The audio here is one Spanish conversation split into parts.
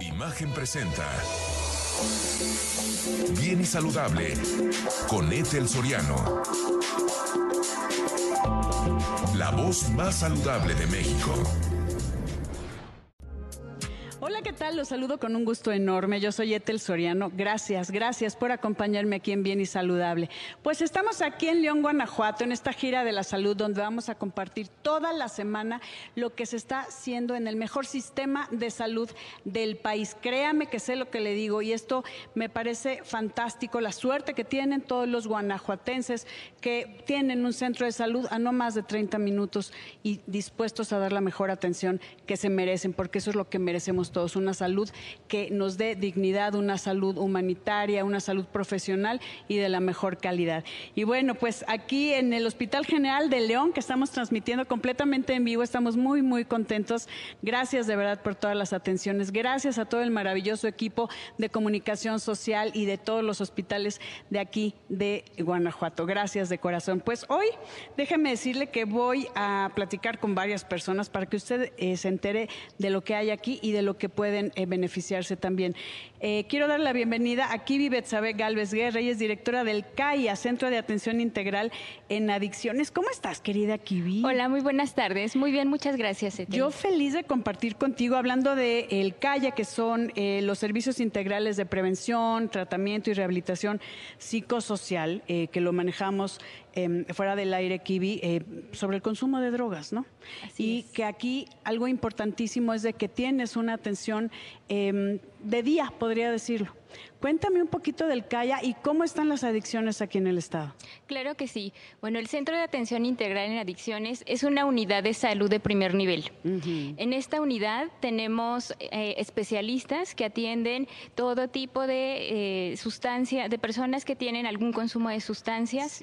Imagen presenta. Bien y saludable con Ethel Soriano. La voz más saludable de México. Tal? Los saludo con un gusto enorme. Yo soy Etel Soriano. Gracias, gracias por acompañarme aquí en Bien y Saludable. Pues estamos aquí en León, Guanajuato, en esta gira de la salud, donde vamos a compartir toda la semana lo que se está haciendo en el mejor sistema de salud del país. Créame que sé lo que le digo y esto me parece fantástico, la suerte que tienen todos los guanajuatenses que tienen un centro de salud a no más de 30 minutos y dispuestos a dar la mejor atención que se merecen, porque eso es lo que merecemos todos, salud que nos dé dignidad, una salud humanitaria, una salud profesional y de la mejor calidad. Y bueno, pues aquí en el Hospital General de León, que estamos transmitiendo completamente en vivo, estamos muy, muy contentos. Gracias de verdad por todas las atenciones. Gracias a todo el maravilloso equipo de comunicación social y de todos los hospitales de aquí de Guanajuato. Gracias de corazón. Pues hoy déjeme decirle que voy a platicar con varias personas para que usted eh, se entere de lo que hay aquí y de lo que pueden eh, beneficiarse también. Eh, quiero dar la bienvenida a Kibi Betsabe Galvez Guerra, ella es directora del CAIA, Centro de Atención Integral en Adicciones. ¿Cómo estás, querida Kibi? Hola, muy buenas tardes. Muy bien, muchas gracias. Ethel. Yo feliz de compartir contigo hablando de el CAIA, que son eh, los servicios integrales de prevención, tratamiento y rehabilitación psicosocial, que lo manejamos eh, fuera del aire, Kibi, eh, sobre el consumo de drogas, ¿no? Así y es. que aquí algo importantísimo es de que tienes una atención eh, de día, podría decirlo. Cuéntame un poquito del CAIA y cómo están las adicciones aquí en el estado. Claro que sí. Bueno, el Centro de Atención Integral en Adicciones es una unidad de salud de primer nivel. En esta unidad tenemos eh, especialistas que atienden todo tipo de sustancias, de personas que tienen algún consumo de sustancias.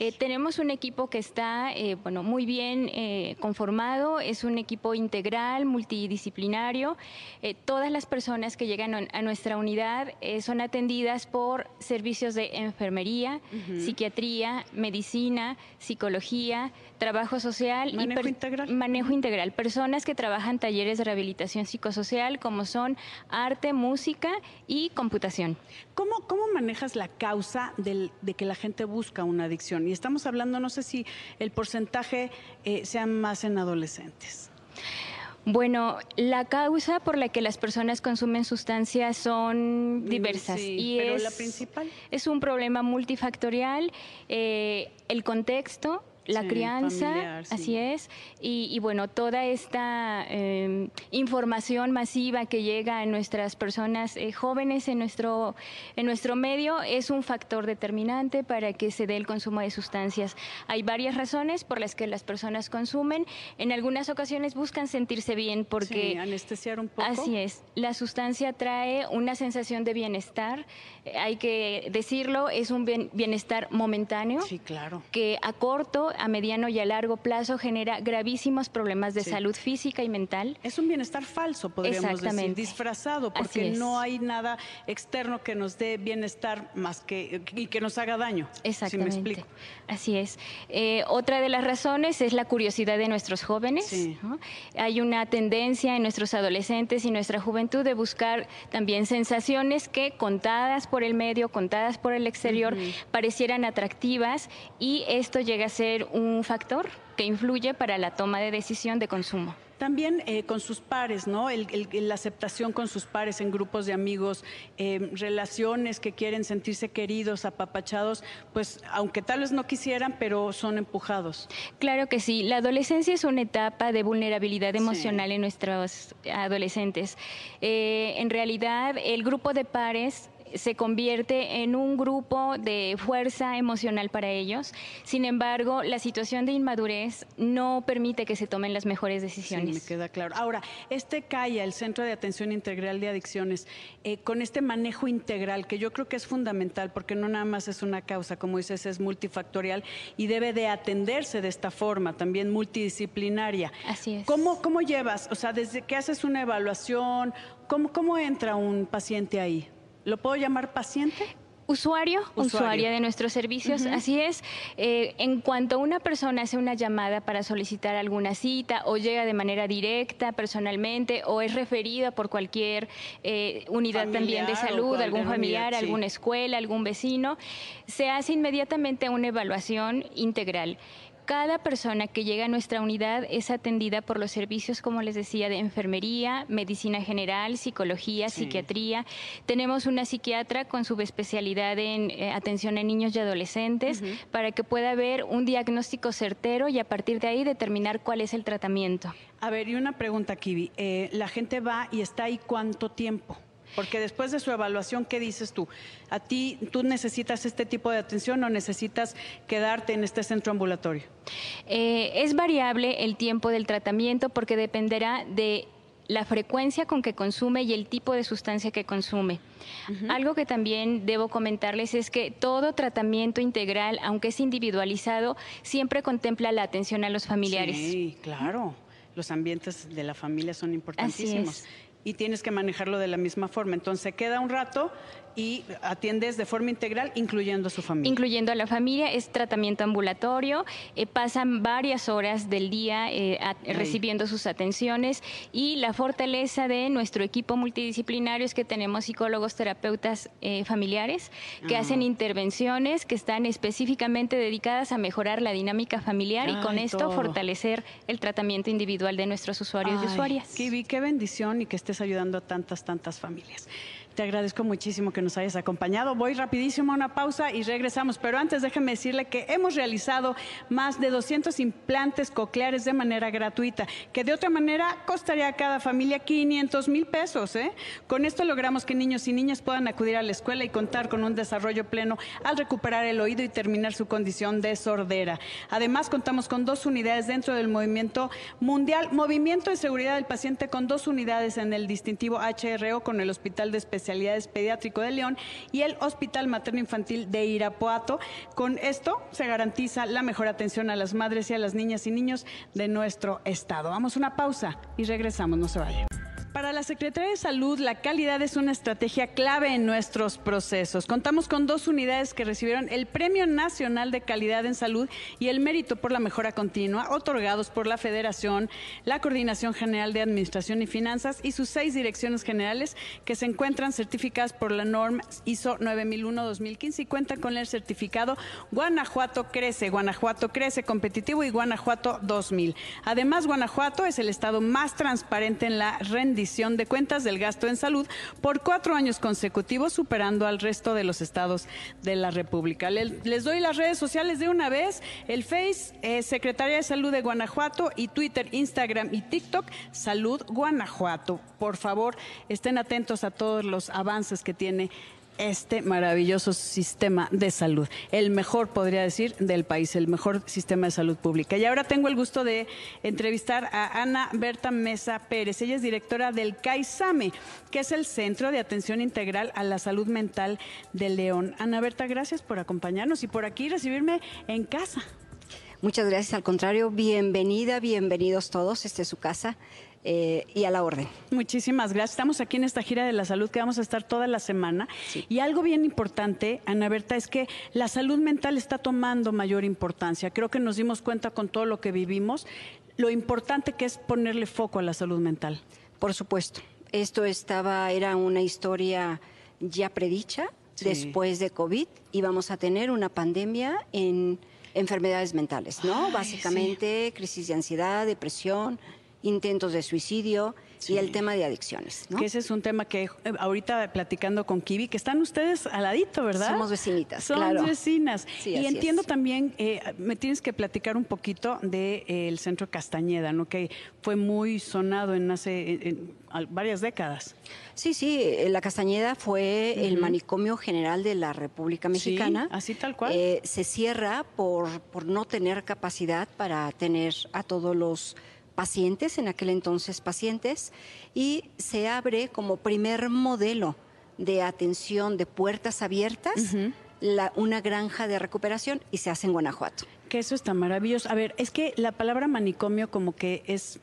Eh, tenemos un equipo que está, eh, bueno, muy bien eh, conformado. Es un equipo integral, multidisciplinario. Eh, todas las personas que llegan a- nuestra unidad eh, son atendidas por servicios de enfermería, psiquiatría, medicina, psicología, trabajo social y Manejo per- integral. manejo integral. Personas que trabajan talleres de rehabilitación psicosocial como son arte, música y computación. ¿Cómo, cómo manejas la causa del- de que la gente busca una adicción? Y estamos hablando, no sé si el porcentaje eh, sea más en adolescentes. Bueno, la causa por la que las personas consumen sustancias son Mm, diversas sí, y pero es, la principal. es un problema multifactorial, eh, el contexto, la Sí, crianza, familiar, sí. así es, y, y bueno, toda esta eh, información masiva que llega a nuestras personas eh, jóvenes en nuestro, en nuestro medio es un factor determinante para que se dé el consumo de sustancias. Hay varias razones por las que las personas consumen. En algunas ocasiones buscan sentirse bien porque... Sí, anestesiar un poco. Así es, la sustancia trae una sensación de bienestar, hay que decirlo, es un bien- bienestar momentáneo Sí, claro. que a corto, a mediano y a largo plazo genera gravísimos problemas de Sí. salud física y mental. Es un bienestar falso, podríamos decir, disfrazado, porque no hay nada externo que nos dé bienestar más que y que nos haga daño. Exactamente. Si me explico. Así es. Eh, otra de las razones es la curiosidad de nuestros jóvenes. Sí. ¿no? Hay una tendencia en nuestros adolescentes y nuestra juventud de buscar también sensaciones que contadas por el medio, contadas por el exterior, parecieran atractivas y esto llega a ser un factor que influye para la toma de decisión de consumo. También eh, con sus pares, ¿no? El- el- la aceptación con sus pares en grupos de amigos, eh, relaciones que quieren sentirse queridos, apapachados, pues aunque tal vez no quisieran, pero son empujados. Claro que sí. La adolescencia es una etapa de vulnerabilidad Sí. emocional en nuestros adolescentes. Eh, en realidad, el grupo de pares se convierte en un grupo de fuerza emocional para ellos. Sin embargo, la situación de inmadurez no permite que se tomen las mejores Sí, decisiones. me queda claro. Ahora, este CAIA, el Centro de Atención Integral de Adicciones, eh, con este manejo integral, que yo creo que es fundamental, porque no nada más es una causa, como dices, es multifactorial y debe de atenderse de esta forma, también multidisciplinaria. Así es. ¿Cómo, cómo llevas? O sea, desde que haces una evaluación, ¿cómo, cómo entra un paciente ahí? ¿Lo puedo llamar paciente? Usuario, usuaria de nuestros servicios, así es. Eh, en cuanto una persona hace una llamada para solicitar alguna cita o llega de manera directa, personalmente, o es referida por cualquier eh, unidad también de salud, algún familiar, alguna escuela, algún vecino, se hace inmediatamente una evaluación integral. Cada persona que llega a nuestra unidad es atendida por los servicios, como les decía, de enfermería, medicina general, psicología, psiquiatría. Tenemos una psiquiatra con subespecialidad en eh, atención a niños y adolescentes para que pueda haber un diagnóstico certero y a partir de ahí determinar cuál es el tratamiento. A ver, y una pregunta, Kivi. Eh, ¿La gente va y está ahí cuánto tiempo? Porque después de su evaluación, ¿qué dices tú? ¿A ti tú necesitas este tipo de atención o necesitas quedarte en este centro ambulatorio? Eh, es variable el tiempo del tratamiento porque dependerá de la frecuencia con que consume y el tipo de sustancia que consume. Algo que también debo comentarles es que todo tratamiento integral, aunque es individualizado, siempre contempla la atención a los familiares. Sí, claro. Los ambientes de la familia son importantísimos y tienes que manejarlo de la misma forma. Entonces queda un rato y atiendes de forma integral, incluyendo a su familia. Incluyendo a la familia, es tratamiento ambulatorio, eh, pasan varias horas del día eh, recibiendo sus atenciones y la fortaleza de nuestro equipo multidisciplinario es que tenemos psicólogos, terapeutas eh, familiares que hacen intervenciones que están específicamente dedicadas a mejorar la dinámica familiar y con esto fortalecer el tratamiento individual de nuestros usuarios y usuarias. Kiwi, qué bendición y que estés ayudando a tantas, tantas familias. Te agradezco muchísimo que nos hayas acompañado. Voy rapidísimo a una pausa y regresamos, pero antes déjeme decirle que hemos realizado más de 200 implantes cocleares de manera gratuita, que de otra manera costaría a cada familia 500 mil pesos. ¿eh? Con esto logramos que niños y niñas puedan acudir a la escuela y contar con un desarrollo pleno al recuperar el oído y terminar su condición de sordera. Además, contamos con dos unidades dentro del movimiento mundial, Movimiento de Seguridad del Paciente, con dos unidades en el distintivo HRO con el Hospital de Especialidad especialidades pediátrico de León y el Hospital Materno Infantil de Irapuato. Con esto se garantiza la mejor atención a las madres y a las niñas y niños de nuestro estado. Vamos a una pausa y regresamos, no se vayan. Para la Secretaría de Salud, la calidad es una estrategia clave en nuestros procesos. Contamos con dos unidades que recibieron el Premio Nacional de Calidad en Salud y el Mérito por la Mejora Continua, otorgados por la Federación, la Coordinación General de Administración y Finanzas y sus seis direcciones generales que se encuentran certificadas por la norma ISO 9001-2015 y cuentan con el certificado Guanajuato Crece, Guanajuato Crece Competitivo y Guanajuato 2000. Además, Guanajuato es el estado más transparente en la rendición de cuentas del gasto en salud por cuatro años consecutivos, superando al resto de los estados de la República. Les doy las redes sociales de una vez, el Face, eh, Secretaría de Salud de Guanajuato y Twitter, Instagram y TikTok, Salud Guanajuato. Por favor, estén atentos a todos los avances que tiene este maravilloso sistema de salud, el mejor, podría decir, del país, el mejor sistema de salud pública. Y ahora tengo el gusto de entrevistar a Ana Berta Mesa Pérez. Ella es directora del CAISAME, que es el Centro de Atención Integral a la Salud Mental de León. Ana Berta, gracias por acompañarnos y por aquí recibirme en casa. Muchas gracias, al contrario, bienvenida, bienvenidos todos, este es su casa. Eh, y a la orden. Muchísimas gracias. Estamos aquí en esta gira de la salud que vamos a estar toda la semana. Y algo bien importante, Ana Berta, es que la salud mental está tomando mayor importancia. Creo que nos dimos cuenta con todo lo que vivimos, lo importante que es ponerle foco a la salud mental. Por supuesto. Esto estaba, era una historia ya predicha. Después de COVID íbamos a tener una pandemia en enfermedades mentales, ¿no? Básicamente crisis de ansiedad, depresión, intentos de suicidio y el tema de adicciones. Que ese es un tema que eh, ahorita platicando con Kiwi, que están ustedes al ladito, ¿verdad? Somos vecinitas, Son vecinas. y entiendo también, eh, me tienes que platicar un poquito del de, eh, el Centro Castañeda, ¿no? Que fue muy sonado en hace varias décadas. Sí, sí, la Castañeda fue el manicomio general de la República Mexicana. así tal cual. se cierra por, por no tener capacidad para tener a todos los pacientes, en aquel entonces pacientes, y se abre como primer modelo de atención de puertas abiertas. una granja de recuperación y se hace en Guanajuato. Que eso está maravilloso. A ver, es que la palabra manicomio como que es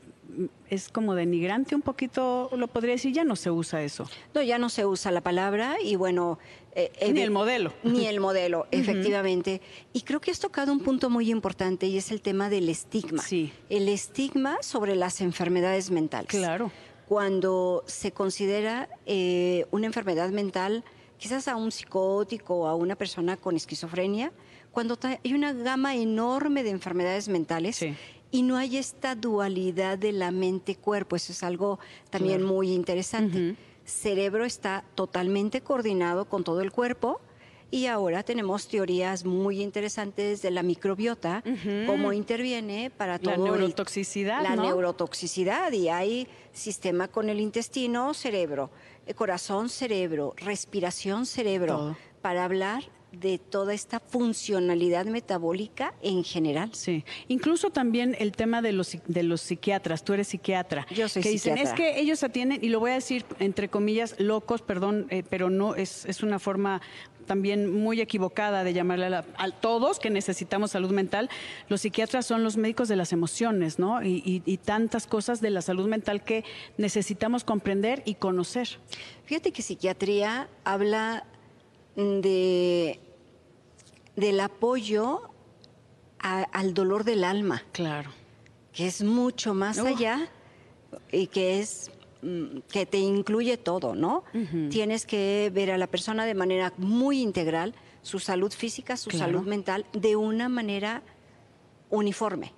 es como denigrante un poquito, lo podría decir, ya no se usa eso. No, ya no se usa la palabra y bueno... Eh, ni el modelo. Ni el modelo, efectivamente. Y creo que has tocado un punto muy importante y es el tema del estigma. Sí. El estigma sobre las enfermedades mentales. Claro. Cuando se considera eh, una enfermedad mental, quizás a un psicótico o a una persona con esquizofrenia, cuando hay una gama enorme de enfermedades mentales y no hay esta dualidad de la mente-cuerpo. Eso es algo también muy interesante. Cerebro está totalmente coordinado con todo el cuerpo. Y ahora tenemos teorías muy interesantes de la microbiota, cómo interviene para todo. La neurotoxicidad. la neurotoxicidad. Y hay sistema con el intestino, cerebro, eh, corazón, cerebro, respiración, cerebro. Para hablar de toda esta funcionalidad metabólica en general. Sí, incluso también el tema de los, de los psiquiatras, tú eres psiquiatra. Yo soy que dicen, es que ellos atienden, y lo voy a decir entre comillas, locos, perdón, eh, pero no, es, es una forma también muy equivocada de llamarle a, todos que necesitamos salud mental. Los psiquiatras son los médicos de las emociones, ¿no? Y, y, tantas cosas de la salud mental que necesitamos comprender y conocer. Fíjate que psiquiatría habla de, del apoyo al dolor del alma. Claro. Que es mucho más allá y que es mm, que te incluye todo, ¿no? Tienes que ver a la persona de manera muy integral, su salud física, su salud mental, de una manera uniforme,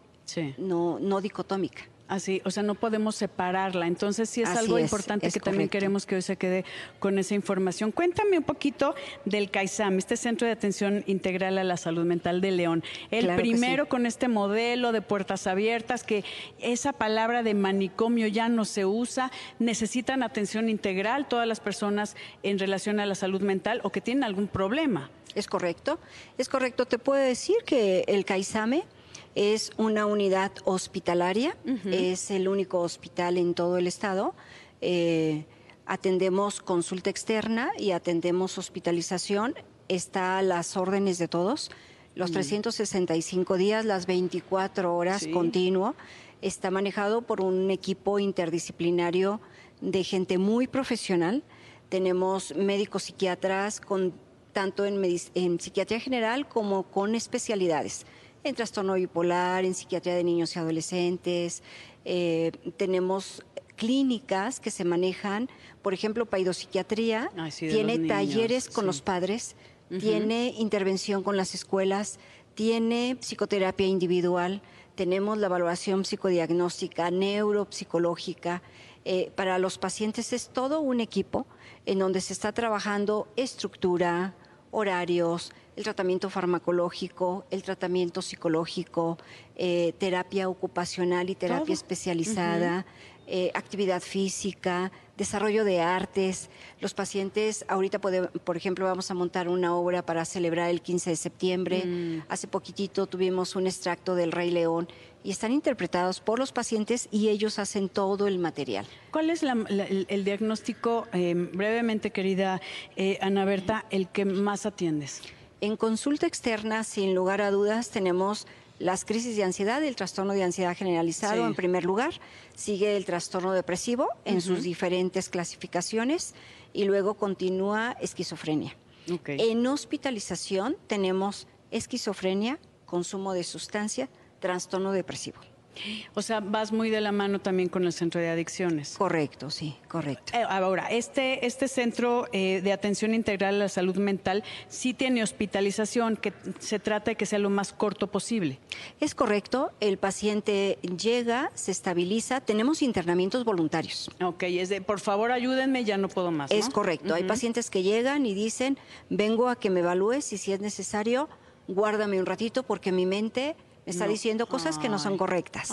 no, no dicotómica. Así, o sea, no podemos separarla. Entonces sí es algo importante que también queremos que hoy se quede con esa información. Cuéntame un poquito del CAISAM, este Centro de Atención Integral a la Salud Mental de León. El primero con este modelo de puertas abiertas, que esa palabra de manicomio ya no se usa. Necesitan atención integral todas las personas en relación a la salud mental o que tienen algún problema. Es correcto, es correcto. Te puedo decir que el CAISAME es una unidad hospitalaria, es el único hospital en todo el estado. Eh, atendemos consulta externa y atendemos hospitalización. Está a las órdenes de todos. Los 365 días, las 24 horas continuo. Está manejado por un equipo interdisciplinario de gente muy profesional. Tenemos médicos psiquiatras con tanto en, en psiquiatría general como con especialidades en trastorno bipolar, en psiquiatría de niños y adolescentes. Eh, tenemos clínicas que se manejan, por ejemplo, paidopsiquiatría, tiene talleres con los padres, tiene intervención con las escuelas, tiene psicoterapia individual, tenemos la evaluación psicodiagnóstica, neuropsicológica. Eh, para los pacientes es todo un equipo en donde se está trabajando estructura, horarios, el tratamiento farmacológico, el tratamiento psicológico, eh, terapia ocupacional y terapia especializada, eh, actividad física, desarrollo de artes. Los pacientes, ahorita, por ejemplo, vamos a montar una obra para celebrar el 15 de septiembre. Mm. Hace poquitito tuvimos un extracto del Rey León y están interpretados por los pacientes y ellos hacen todo el material. ¿Cuál es el, diagnóstico, eh, brevemente, querida Ana Berta, el que más atiendes? En consulta externa, sin lugar a dudas, tenemos las crisis de ansiedad el trastorno de ansiedad generalizado en primer lugar. Sigue el trastorno depresivo en sus diferentes clasificaciones y luego continúa esquizofrenia. En hospitalización tenemos esquizofrenia, consumo de sustancia, trastorno depresivo. O sea, vas muy de la mano también con el centro de adicciones. Correcto, sí, correcto. Eh, ahora, este, este centro eh, de atención integral a la salud mental sí tiene hospitalización, que se trata de que sea lo más corto posible. Es correcto, el paciente llega, se estabiliza, tenemos internamientos voluntarios. Ok, es de, por favor ayúdenme, ya no puedo más. Es correcto, hay pacientes que llegan y dicen, vengo a que me evalúes y si es necesario, guárdame un ratito porque mi mente está diciendo cosas que no son correctas.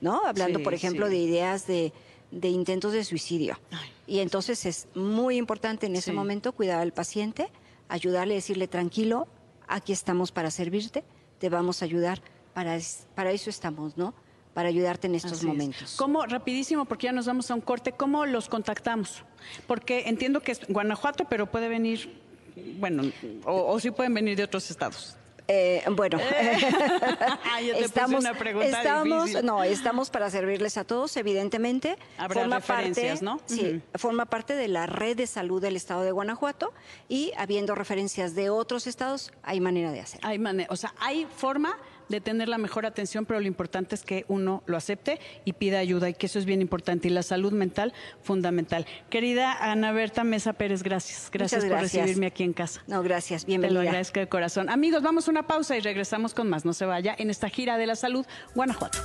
no. Hablando, por ejemplo, de ideas de, intentos de suicidio. Y entonces es muy importante en ese momento cuidar al paciente, ayudarle, decirle tranquilo, aquí estamos para servirte, te vamos a ayudar, para, para eso estamos, ¿no? Para ayudarte en estos momentos. ¿Cómo, rapidísimo, porque ya nos vamos a un corte, cómo los contactamos? Porque entiendo que es Guanajuato, pero puede venir, bueno, o, o sí pueden venir de otros estados. Eh, bueno, Ay, yo te puse una pregunta estamos, difícil. no, estamos para servirles a todos, evidentemente. Habrá referencias, parte, ¿no? Sí, forma parte de la red de salud del estado de Guanajuato y habiendo referencias de otros estados, hay manera de hacer. Hay mane- o sea, hay forma de tener la mejor atención, pero lo importante es que uno lo acepte y pida ayuda y que eso es bien importante y la salud mental fundamental. Querida Ana Berta Mesa Pérez, gracias. Gracias, por recibirme aquí en casa. No, gracias, Te lo bienvenida. agradezco de corazón. Amigos, vamos a una pausa y regresamos con más. No se vaya en esta gira de la salud, Guanajuato.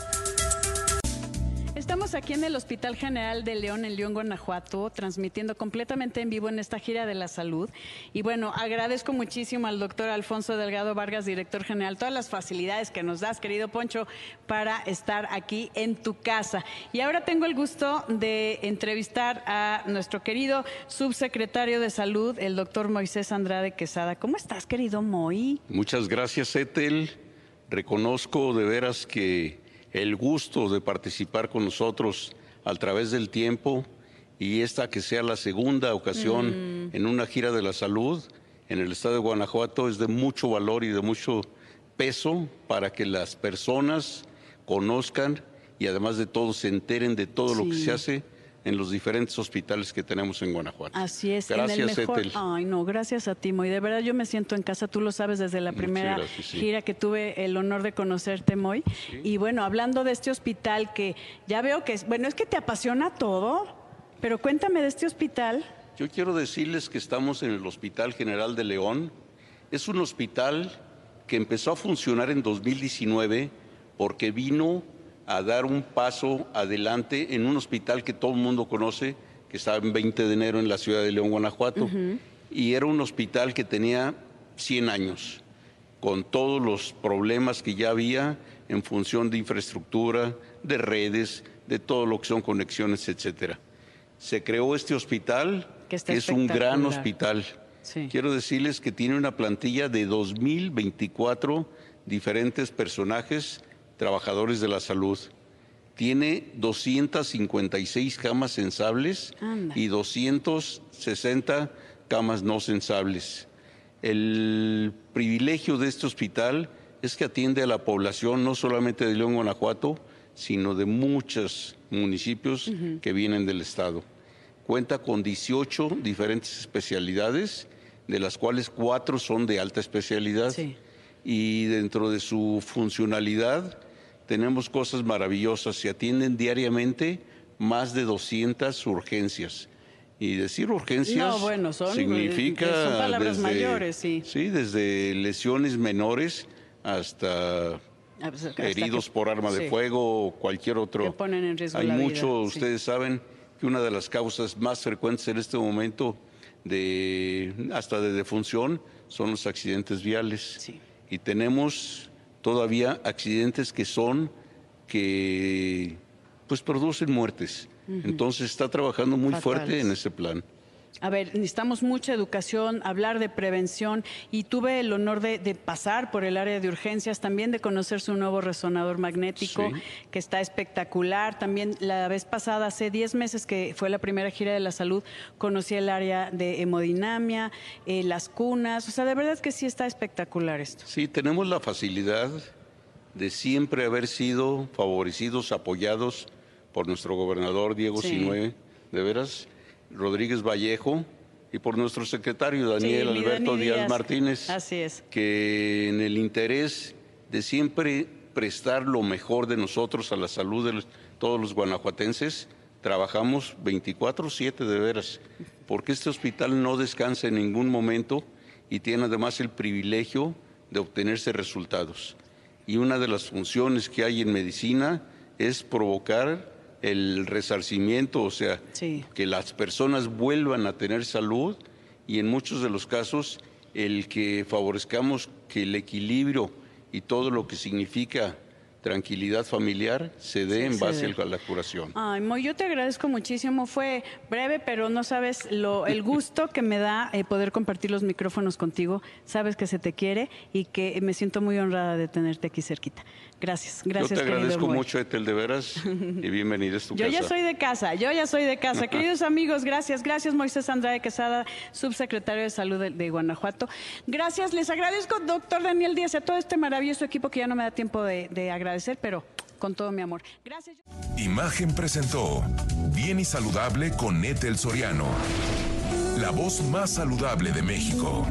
Aquí en el Hospital General de León, en León, Guanajuato, transmitiendo completamente en vivo en esta gira de la salud. Y bueno, agradezco muchísimo al doctor Alfonso Delgado Vargas, director general, todas las facilidades que nos das, querido Poncho, para estar aquí en tu casa. Y ahora tengo el gusto de entrevistar a nuestro querido subsecretario de Salud, el doctor Moisés Andrade Quesada. ¿Cómo estás, querido Moy? Muchas gracias, Etel. Reconozco de veras que el gusto de participar con nosotros a través del tiempo y esta que sea la segunda ocasión en una gira de la salud en el estado de Guanajuato es de mucho valor y de mucho peso para que las personas conozcan y además de todo se enteren de todo lo que se hace en los diferentes hospitales que tenemos en Guanajuato. Así es, Gracias, en el mejor. Etel. Ay, no, gracias a ti, Moy. De verdad yo me siento en casa, tú lo sabes desde la primera gracias, sí. gira que tuve el honor de conocerte, Moy. Y bueno, hablando de este hospital que ya veo que es, bueno, es que te apasiona todo, pero cuéntame de este hospital. Yo quiero decirles que estamos en el Hospital General de León. Es un hospital que empezó a funcionar en 2019 porque vino a dar un paso adelante en un hospital que todo el mundo conoce, que estaba en 20 de enero en la ciudad de León, Guanajuato. Y era un hospital que tenía 100 años, con todos los problemas que ya había en función de infraestructura, de redes, de todo lo que son conexiones, etcétera. Se creó este hospital, Que es un gran hospital. Sí. Quiero decirles que tiene una plantilla de 2024 diferentes personajes trabajadores de la salud. Tiene 256 camas sensables Anda. y 260 camas no sensables. El privilegio de este hospital es que atiende a la población no solamente de León, Guanajuato, sino de muchos municipios que vienen del estado. Cuenta con 18 diferentes especialidades, de las cuales cuatro son de alta especialidad. Sí. Y dentro de su funcionalidad tenemos cosas maravillosas. Se atienden diariamente más de 200 urgencias. Y decir urgencias No, bueno, son- significa son palabras desde- mayores, sí. Sí, desde lesiones menores hasta Ah, pues, heridos que- por arma sí. de fuego o cualquier otro. Que ponen en riesgo Hay la vida, mucho, sí. ustedes saben que una de las causas más frecuentes en este momento de hasta de defunción son los accidentes viales. Sí. Y tenemos todavía accidentes que son que pues producen muertes. Entonces está trabajando muy fuerte en ese plan. A ver, necesitamos mucha educación, hablar de prevención y tuve el honor de, de pasar por el área de urgencias, también de conocer su nuevo resonador magnético, Sí. que está espectacular. También la vez pasada, hace 10 meses que fue la primera gira de la salud, conocí el área de hemodinamia, eh, las cunas, o sea, de verdad que sí está espectacular esto. Sí, tenemos la facilidad de siempre haber sido favorecidos, apoyados por nuestro gobernador Diego Sí. Sinue, de veras, Rodríguez Vallejo, y por nuestro secretario Daniel Sí, Alberto Dani Díaz, Díaz. Martínez, Así es. que en el interés de siempre prestar lo mejor de nosotros a la salud de los- todos los guanajuatenses, trabajamos 24/7 de veras, porque este hospital no descansa en ningún momento y tiene además el privilegio de obtenerse resultados. Y una de las funciones que hay en medicina es provocar el resarcimiento, o sea, Sí. que las personas vuelvan a tener salud y en muchos de los casos el que favorezcamos que el equilibrio y todo lo que significa tranquilidad familiar se dé en base a la curación. Ay, Moy, yo te agradezco muchísimo. Fue breve, pero no sabes lo, el gusto que me da eh, poder compartir los micrófonos contigo. Sabes que se te quiere y que me siento muy honrada de tenerte aquí cerquita. Gracias, gracias. Yo te agradezco mucho, Etel, de veras, y bienvenido a tu yo casa. Yo ya soy de casa, yo ya soy de casa. Queridos amigos, gracias. Gracias, Moisés Andrade Quesada, subsecretario de Salud de, Guanajuato. Gracias, les agradezco, doctor Daniel Díaz, a todo este maravilloso equipo que ya no me da tiempo de, de pero con todo mi amor. Gracias. Imagen presentó Bien y Saludable con Etel Soriano, la voz más saludable de México.